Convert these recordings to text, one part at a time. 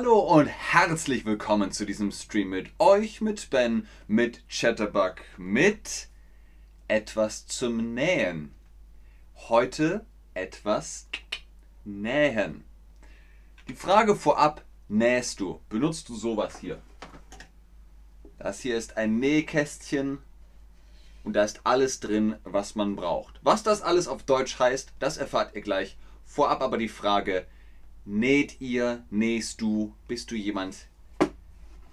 Hallo und herzlich willkommen zu diesem Stream mit euch, mit Ben, mit Chatterbug, mit etwas zum Nähen. Heute etwas nähen. Die Frage vorab, nähst du? Benutzt du sowas hier? Das hier ist ein Nähkästchen und da ist alles drin, was man braucht. Was das alles auf Deutsch heißt, das erfahrt ihr gleich. Vorab aber die Frage, Näht ihr, nähst du, bist du jemand,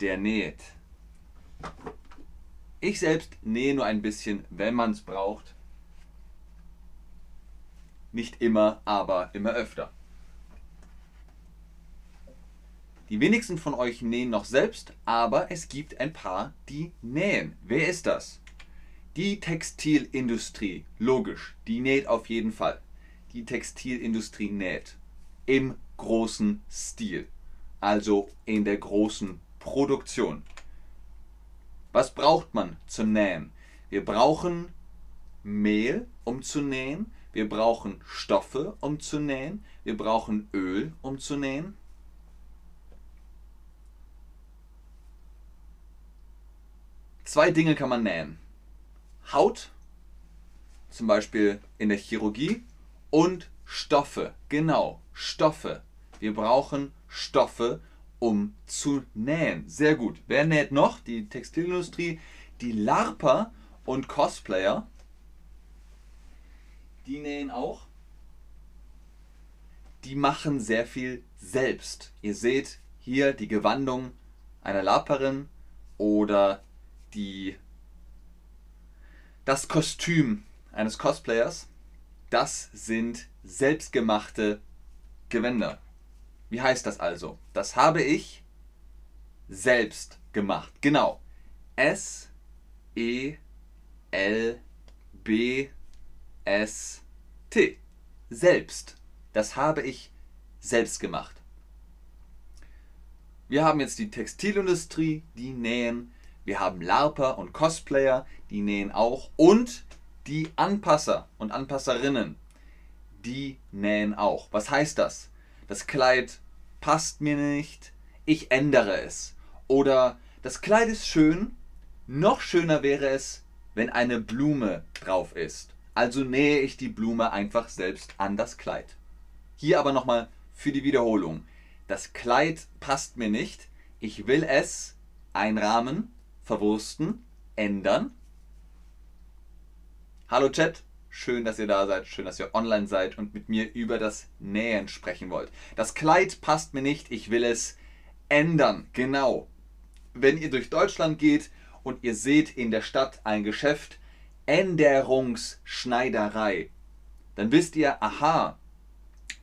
der näht? Ich selbst nähe nur ein bisschen, wenn man es braucht. Nicht immer, aber immer öfter. Die wenigsten von euch nähen noch selbst, aber es gibt ein paar, die nähen. Wer ist das? Die Textilindustrie. Logisch, die näht auf jeden Fall. Die Textilindustrie näht. Im großen Stil, also in der großen Produktion. Was braucht man zum Nähen? Wir brauchen Mehl, um zu nähen. Wir brauchen Stoffe, um zu nähen. Wir brauchen Öl, um zu nähen. Zwei Dinge kann man nähen. Haut, zum Beispiel in der Chirurgie, und Stoffe, genau, Stoffe. Wir brauchen Stoffe, um zu nähen. Sehr gut. Wer näht noch? Die Textilindustrie, die LARPer und Cosplayer. Die nähen auch. Die machen sehr viel selbst. Ihr seht hier die Gewandung einer LARPerin oder die, das Kostüm eines Cosplayers. Das sind selbstgemachte Gewänder. Wie heißt das also? Das habe ich selbst gemacht. Genau. S E L B S T. Selbst. Das habe ich selbst gemacht. Wir haben jetzt die Textilindustrie, die nähen. Wir haben Larper und Cosplayer, die nähen auch. Und die Anpasser und Anpasserinnen, die nähen auch. Was heißt das? das Kleid passt mir nicht, ich ändere es. Oder das Kleid ist schön, noch schöner wäre es, wenn eine Blume drauf ist. Also nähe ich die Blume einfach selbst an das Kleid. Hier aber nochmal für die Wiederholung. Das Kleid passt mir nicht. Ich will es einrahmen, verwursten, ändern. Hallo Chat, Schön, dass ihr da seid, schön, dass ihr online seid und mit mir über das Nähen sprechen wollt. Das Kleid passt mir nicht, ich will es ändern. Genau. Wenn ihr durch Deutschland geht und ihr seht in der Stadt ein Geschäft Änderungsschneiderei, dann wisst ihr, aha,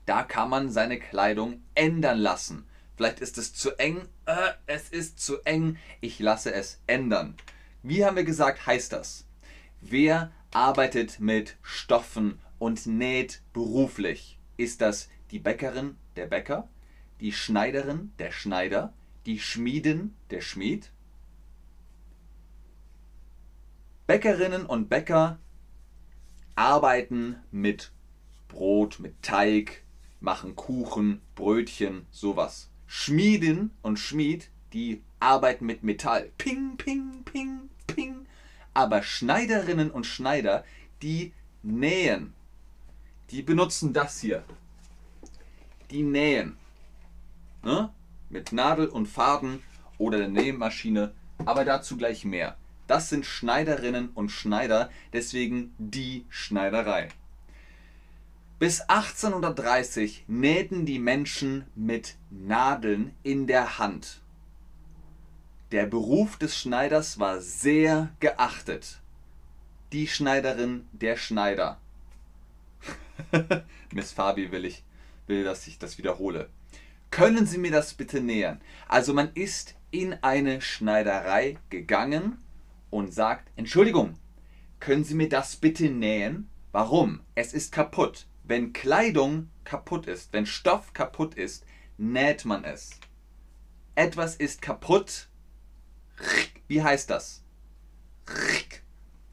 da kann man seine Kleidung ändern lassen. Vielleicht ist es zu eng, äh, es ist zu eng, ich lasse es ändern. Wie haben wir gesagt, heißt das? Wer arbeitet mit Stoffen und näht beruflich. Ist das die Bäckerin, der Bäcker, die Schneiderin, der Schneider, die Schmiedin, der Schmied? Bäckerinnen und Bäcker arbeiten mit Brot, mit Teig, machen Kuchen, Brötchen, sowas. Schmiedin und Schmied, die arbeiten mit Metall. Ping, ping, ping, ping. Aber Schneiderinnen und Schneider, die nähen. Die benutzen das hier. Die nähen. Ne? Mit Nadel und Faden oder der Nähmaschine. Aber dazu gleich mehr. Das sind Schneiderinnen und Schneider, deswegen die Schneiderei. Bis 1830 nähten die Menschen mit Nadeln in der Hand. Der Beruf des Schneiders war sehr geachtet. Die Schneiderin, der Schneider. Miss Fabi will ich, will, dass ich das wiederhole. Können Sie mir das bitte nähern? Also man ist in eine Schneiderei gegangen und sagt, Entschuldigung, können Sie mir das bitte nähen? Warum? Es ist kaputt. Wenn Kleidung kaputt ist, wenn Stoff kaputt ist, näht man es. Etwas ist kaputt, wie heißt das?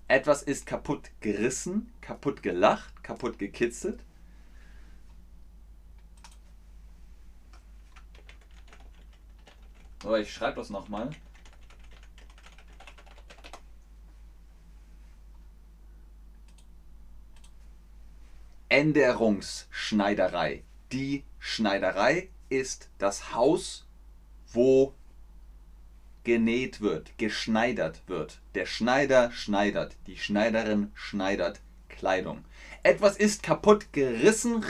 Etwas ist kaputt gerissen, kaputt gelacht, kaputt gekitzelt. So, ich schreibe das nochmal. Änderungsschneiderei. Die Schneiderei ist das Haus, wo genäht wird, geschneidert wird. Der Schneider schneidert, die Schneiderin schneidert Kleidung. Etwas ist kaputt gerissen,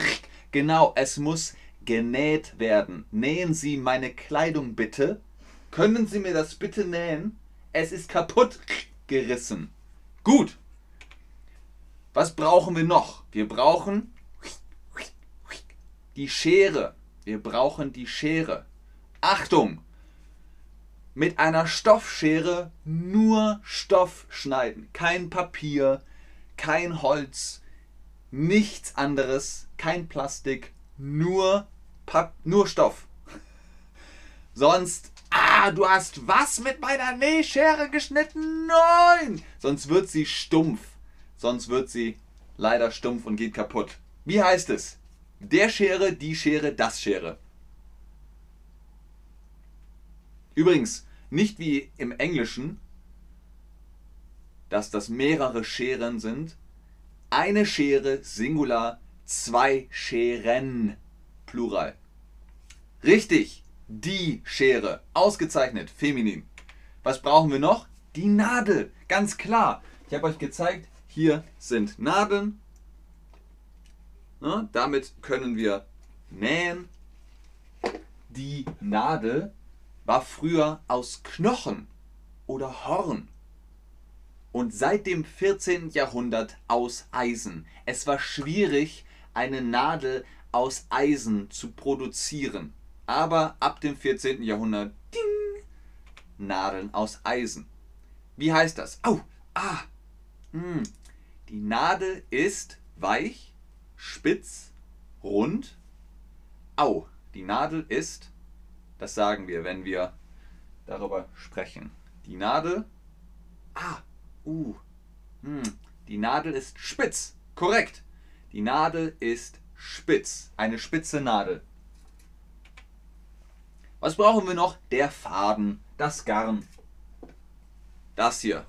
genau, es muss genäht werden. Nähen Sie meine Kleidung bitte. Können Sie mir das bitte nähen? Es ist kaputt gerissen. Gut. Was brauchen wir noch? Wir brauchen die Schere. Wir brauchen die Schere. Achtung! Mit einer Stoffschere nur Stoff schneiden. Kein Papier, kein Holz, nichts anderes, kein Plastik, nur, Pap nur Stoff. Sonst, ah, du hast was mit meiner Nähschere geschnitten? Nein! Sonst wird sie stumpf. Sonst wird sie leider stumpf und geht kaputt. Wie heißt es? Der Schere, die Schere, das Schere. Übrigens, nicht wie im Englischen, dass das mehrere Scheren sind. Eine Schere, Singular, zwei Scheren, Plural. Richtig, die Schere, ausgezeichnet, feminin. Was brauchen wir noch? Die Nadel, ganz klar. Ich habe euch gezeigt, hier sind Nadeln. Na, damit können wir nähen. Die Nadel war früher aus Knochen oder Horn und seit dem 14. Jahrhundert aus Eisen. Es war schwierig, eine Nadel aus Eisen zu produzieren. Aber ab dem 14. Jahrhundert, ding, Nadeln aus Eisen. Wie heißt das? Au, ah, hm. Die Nadel ist weich, spitz, rund. Au, die Nadel ist, das sagen wir, wenn wir darüber sprechen. Die Nadel, ah, uh, hm. Die Nadel ist spitz, korrekt. Die Nadel ist spitz. Eine spitze Nadel. Was brauchen wir noch? Der Faden, das Garn. Das hier.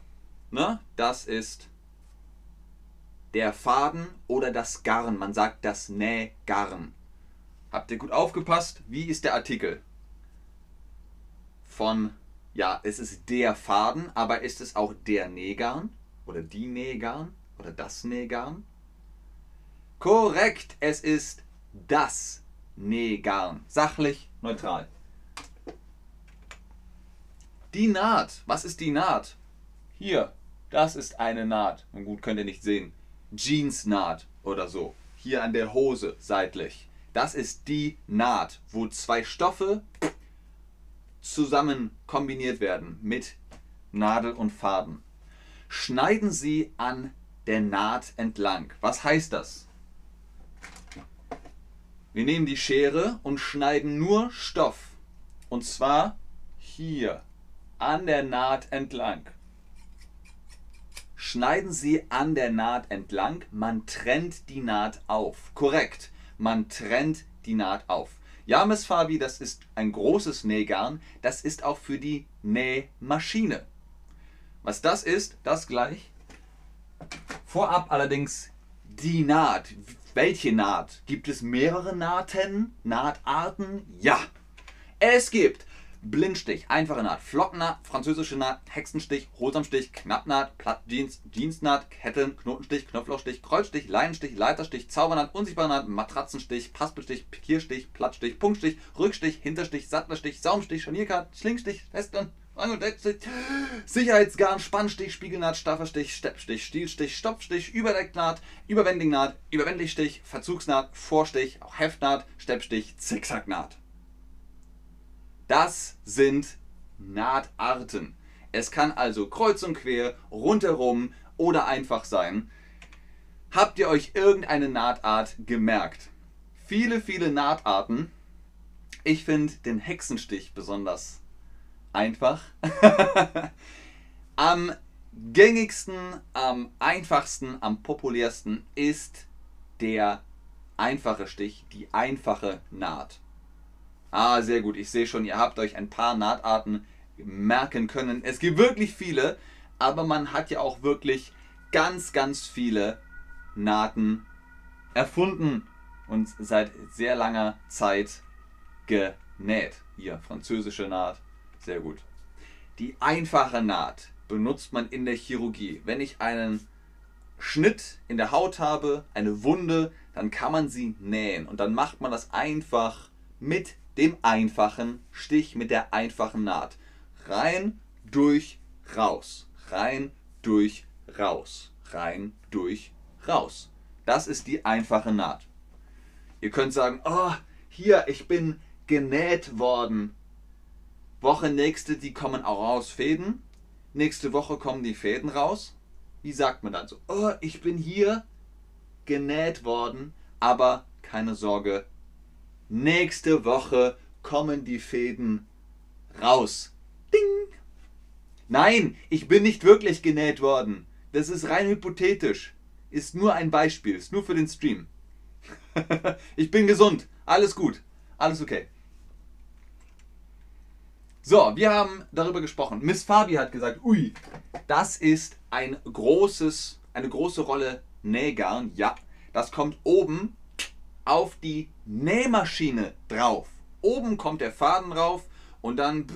Ne? Das ist der Faden oder das Garn. Man sagt das Nähgarn. Habt ihr gut aufgepasst? Wie ist der Artikel? Von, ja, es ist der Faden, aber ist es auch der Nähgarn? Oder die Nähgarn? Oder das Nähgarn? Korrekt, es ist das Nähgarn. Sachlich neutral. Die Naht. Was ist die Naht? Hier, das ist eine Naht. Und gut, könnt ihr nicht sehen. Jeansnaht oder so. Hier an der Hose seitlich. Das ist die Naht, wo zwei Stoffe zusammen kombiniert werden mit Nadel und Faden. Schneiden Sie an der Naht entlang. Was heißt das? Wir nehmen die Schere und schneiden nur Stoff. Und zwar hier an der Naht entlang. Schneiden Sie an der Naht entlang. Man trennt die Naht auf. Korrekt. Man trennt die Naht auf. Ja, Miss Fabi, das ist ein großes Nähgarn. Das ist auch für die Nähmaschine. Was das ist, das gleich. Vorab allerdings die Naht. Welche Naht? Gibt es mehrere Nahten? Nahtarten? Ja. Es gibt Blindstich, einfache Naht, Flockennaht, französische Naht, Hexenstich, Hohlsamstich, Knappnaht, Plattjeans, Jeansnaht, Ketten, Knotenstich, Knopflochstich, Kreuzstich, Leinenstich, Leiterstich, Zaubernaht, Unsichtbare Naht, Matratzenstich, Paspelstich, Pikierstich, Plattstich, Punktstich, Rückstich, Hinterstich, Sattlerstich, Saumstich, Scharnierkart, Schlingstich, Festern, Sicherheitsgarn, Spannstich, Spiegelnaht, Stafferstich, Steppstich, Stielstich, Stopfstich, Überdecknaht, Überwendingnaht, Überwendlichstich, Verzugsnaht, Vorstich, auch Heftnaht, Steppstich, Zickzacknaht. Das sind Nahtarten. Es kann also kreuz und quer, rundherum oder einfach sein. Habt ihr euch irgendeine Nahtart gemerkt? Viele, viele Nahtarten. Ich finde den Hexenstich besonders einfach. am gängigsten, am einfachsten, am populärsten ist der einfache Stich, die einfache Naht. Ah, sehr gut. Ich sehe schon, ihr habt euch ein paar Nahtarten merken können. Es gibt wirklich viele, aber man hat ja auch wirklich ganz, ganz viele Nahten erfunden und seit sehr langer Zeit genäht. Hier, französische Naht. Sehr gut. Die einfache Naht benutzt man in der Chirurgie. Wenn ich einen Schnitt in der Haut habe, eine Wunde, dann kann man sie nähen. Und dann macht man das einfach mit dem einfachen Stich, mit der einfachen Naht. Rein, durch, raus. Rein, durch, raus. Rein, durch, raus. Das ist die einfache Naht. Ihr könnt sagen, oh, hier, ich bin genäht worden. Woche nächste, die kommen auch raus, Fäden. Nächste Woche kommen die Fäden raus. Wie sagt man dann so? Oh, ich bin hier genäht worden, aber keine Sorge. Nächste Woche kommen die Fäden raus. Ding! Nein, ich bin nicht wirklich genäht worden. Das ist rein hypothetisch. Ist nur ein Beispiel, ist nur für den Stream. ich bin gesund, alles gut, alles okay. So, wir haben darüber gesprochen. Miss Fabi hat gesagt, ui, das ist ein großes, eine große Rolle Nähgarn. Ja, das kommt oben auf die Nähmaschine drauf. Oben kommt der Faden drauf und dann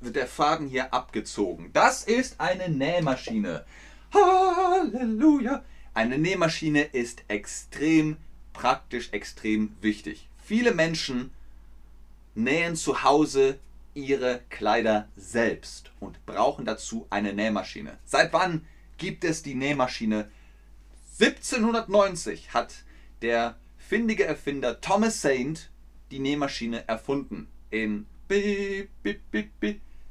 wird der Faden hier abgezogen. Das ist eine Nähmaschine. Halleluja. Eine Nähmaschine ist extrem praktisch, extrem wichtig. Viele Menschen nähen zu Hause ihre Kleider selbst und brauchen dazu eine Nähmaschine. Seit wann gibt es die Nähmaschine? 1790 hat der findige Erfinder Thomas Saint die Nähmaschine erfunden. In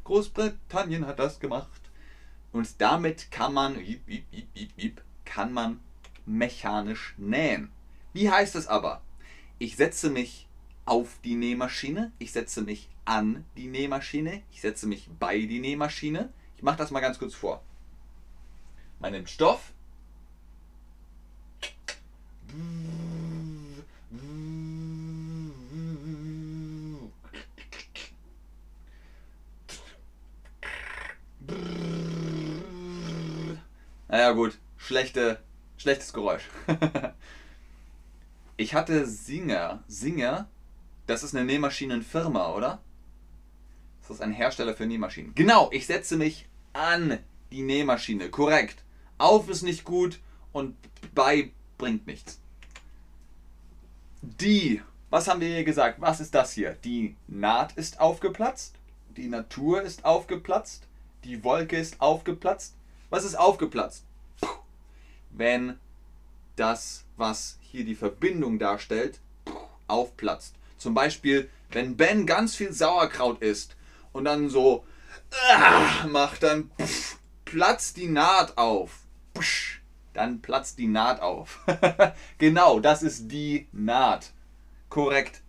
Großbritannien hat das gemacht. Und damit kann man, kann man mechanisch nähen. Wie heißt es aber? Ich setze mich auf die Nähmaschine, ich setze mich an die Nähmaschine, ich setze mich bei die Nähmaschine. Ich mache das mal ganz kurz vor. Man nimmt Stoff. Naja gut, schlechte, schlechtes Geräusch. ich hatte Singer, Singer, das ist eine Nähmaschinenfirma, oder? Das ist ein Hersteller für Nähmaschinen. Genau, ich setze mich an die Nähmaschine. Korrekt. Auf ist nicht gut und bei bringt nichts. Die, was haben wir hier gesagt? Was ist das hier? Die Naht ist aufgeplatzt. Die Natur ist aufgeplatzt. Die Wolke ist aufgeplatzt. Was ist aufgeplatzt? Wenn das, was hier die Verbindung darstellt, aufplatzt. Zum Beispiel, wenn Ben ganz viel Sauerkraut isst und dann so äh, macht, dann platzt die Naht auf. Dann platzt die Naht auf. genau, das ist die Naht. Korrekt.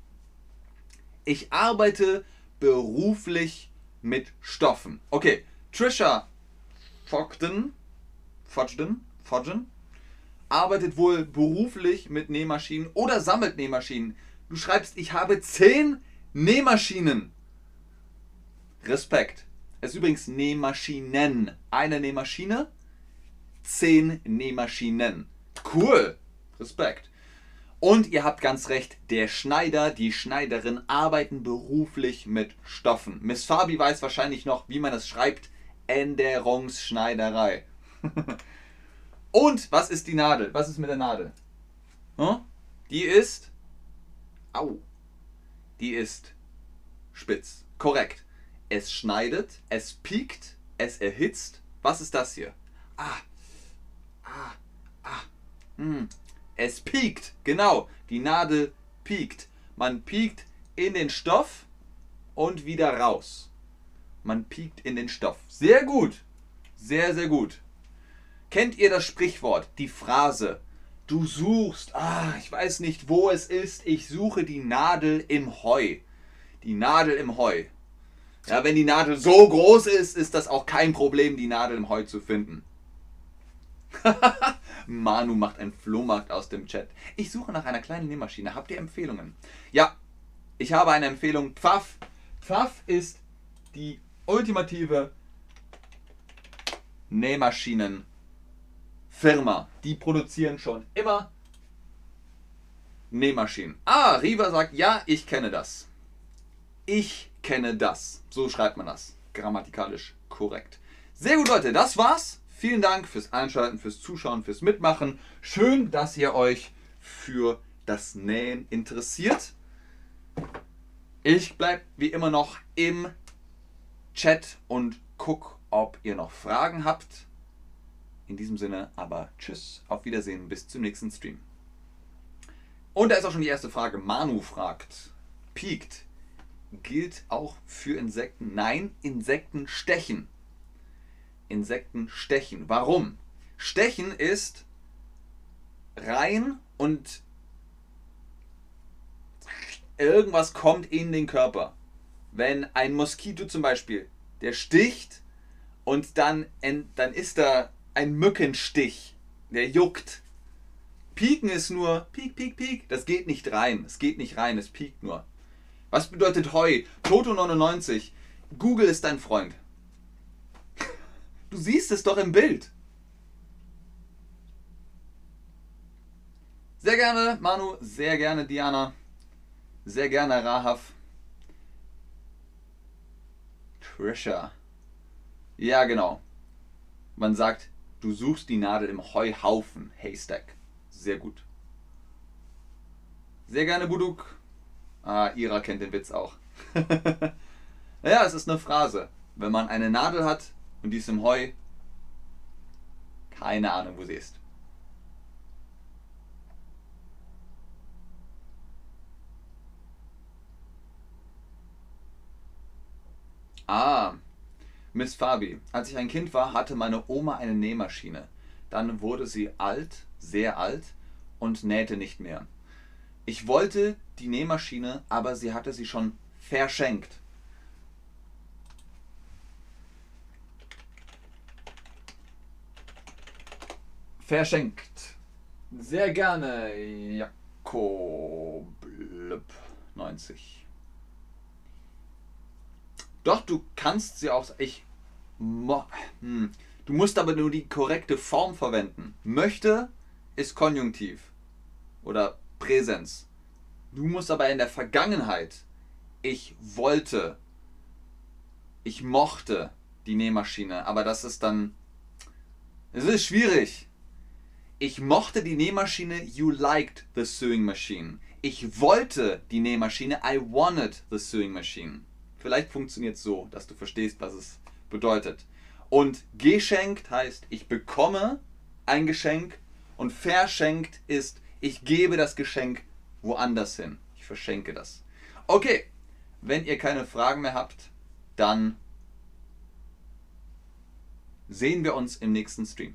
Ich arbeite beruflich mit Stoffen. Okay, Trisha Fogden, Fogden, Fogden arbeitet wohl beruflich mit Nähmaschinen oder sammelt Nähmaschinen. Du schreibst, ich habe zehn Nähmaschinen. Respekt. Es ist übrigens Nähmaschinen. Eine Nähmaschine, zehn Nähmaschinen. Cool. Respekt. Und ihr habt ganz recht, der Schneider, die Schneiderin arbeiten beruflich mit Stoffen. Miss Fabi weiß wahrscheinlich noch, wie man es schreibt. Änderungsschneiderei. Und was ist die Nadel? Was ist mit der Nadel? Hm? Die ist. Au. Die ist spitz. Korrekt. Es schneidet, es piekt, es erhitzt. Was ist das hier? Ah. Ah. Ah. Hm. Es piekt. Genau. Die Nadel piekt. Man piekt in den Stoff und wieder raus. Man piekt in den Stoff. Sehr gut. Sehr, sehr gut. Kennt ihr das Sprichwort, die Phrase, du suchst, ah, ich weiß nicht, wo es ist, ich suche die Nadel im Heu. Die Nadel im Heu. Ja, wenn die Nadel so groß ist, ist das auch kein Problem, die Nadel im Heu zu finden. Manu macht einen Flohmarkt aus dem Chat. Ich suche nach einer kleinen Nähmaschine. Habt ihr Empfehlungen? Ja, Ich habe eine Empfehlung. Pfaff. Pfaff ist die ultimative Nähmaschinenfirma. Die produzieren schon immer Nähmaschinen. Ah, Riva sagt, ja, ich kenne das. Ich kenne das. So schreibt man das. Grammatikalisch korrekt. Sehr gut, Leute, das war's. Vielen Dank fürs Einschalten, fürs Zuschauen, fürs Mitmachen. Schön, dass ihr euch für das Nähen interessiert. Ich bleibe wie immer noch im Chat und guck, ob ihr noch Fragen habt. In diesem Sinne aber tschüss, auf Wiedersehen, bis zum nächsten Stream. Und da ist auch schon die erste Frage. Manu fragt, piekt, gilt auch für Insekten? Nein, Insekten stechen. Insekten stechen. Warum? Stechen ist rein und irgendwas kommt in den Körper. Wenn ein Moskito zum Beispiel, der sticht und dann, dann ist da ein Mückenstich, der juckt. Pieken ist nur Piek, Piek, Piek. Das geht nicht rein. Es geht nicht rein, es piekt nur. Was bedeutet Heu? Toto99. Google ist dein Freund. Du siehst es doch im Bild. Sehr gerne, Manu. Sehr gerne, Diana. Sehr gerne, Rahaf. Trisha. Ja, genau. Man sagt, du suchst die Nadel im Heuhaufen, Haystack. Sehr gut. Sehr gerne, Buduk. Ah, Ira kennt den Witz auch. naja, es ist eine Phrase. Wenn man eine Nadel hat und die ist im Heu, keine Ahnung, wo sie ist. Ah, Miss Fabi. Als ich ein Kind war, hatte meine Oma eine Nähmaschine. Dann wurde sie alt, sehr alt und nähte nicht mehr. Ich wollte die Nähmaschine, aber sie hatte sie schon verschenkt. Verschenkt. Sehr gerne, Jakob 90. Doch, du kannst sie auch. Ich. Hm. Du musst aber nur die korrekte Form verwenden. Möchte ist Konjunktiv. Oder Präsens. Du musst aber in der Vergangenheit. Ich wollte. Ich mochte die Nähmaschine. Aber das ist dann. Es ist schwierig. Ich mochte die Nähmaschine. You liked the sewing machine. Ich wollte die Nähmaschine. I wanted the sewing machine. Vielleicht funktioniert es so, dass du verstehst, was es bedeutet. Und geschenkt heißt, ich bekomme ein Geschenk und verschenkt ist, ich gebe das Geschenk woanders hin. Ich verschenke das. Okay, wenn ihr keine Fragen mehr habt, dann sehen wir uns im nächsten Stream.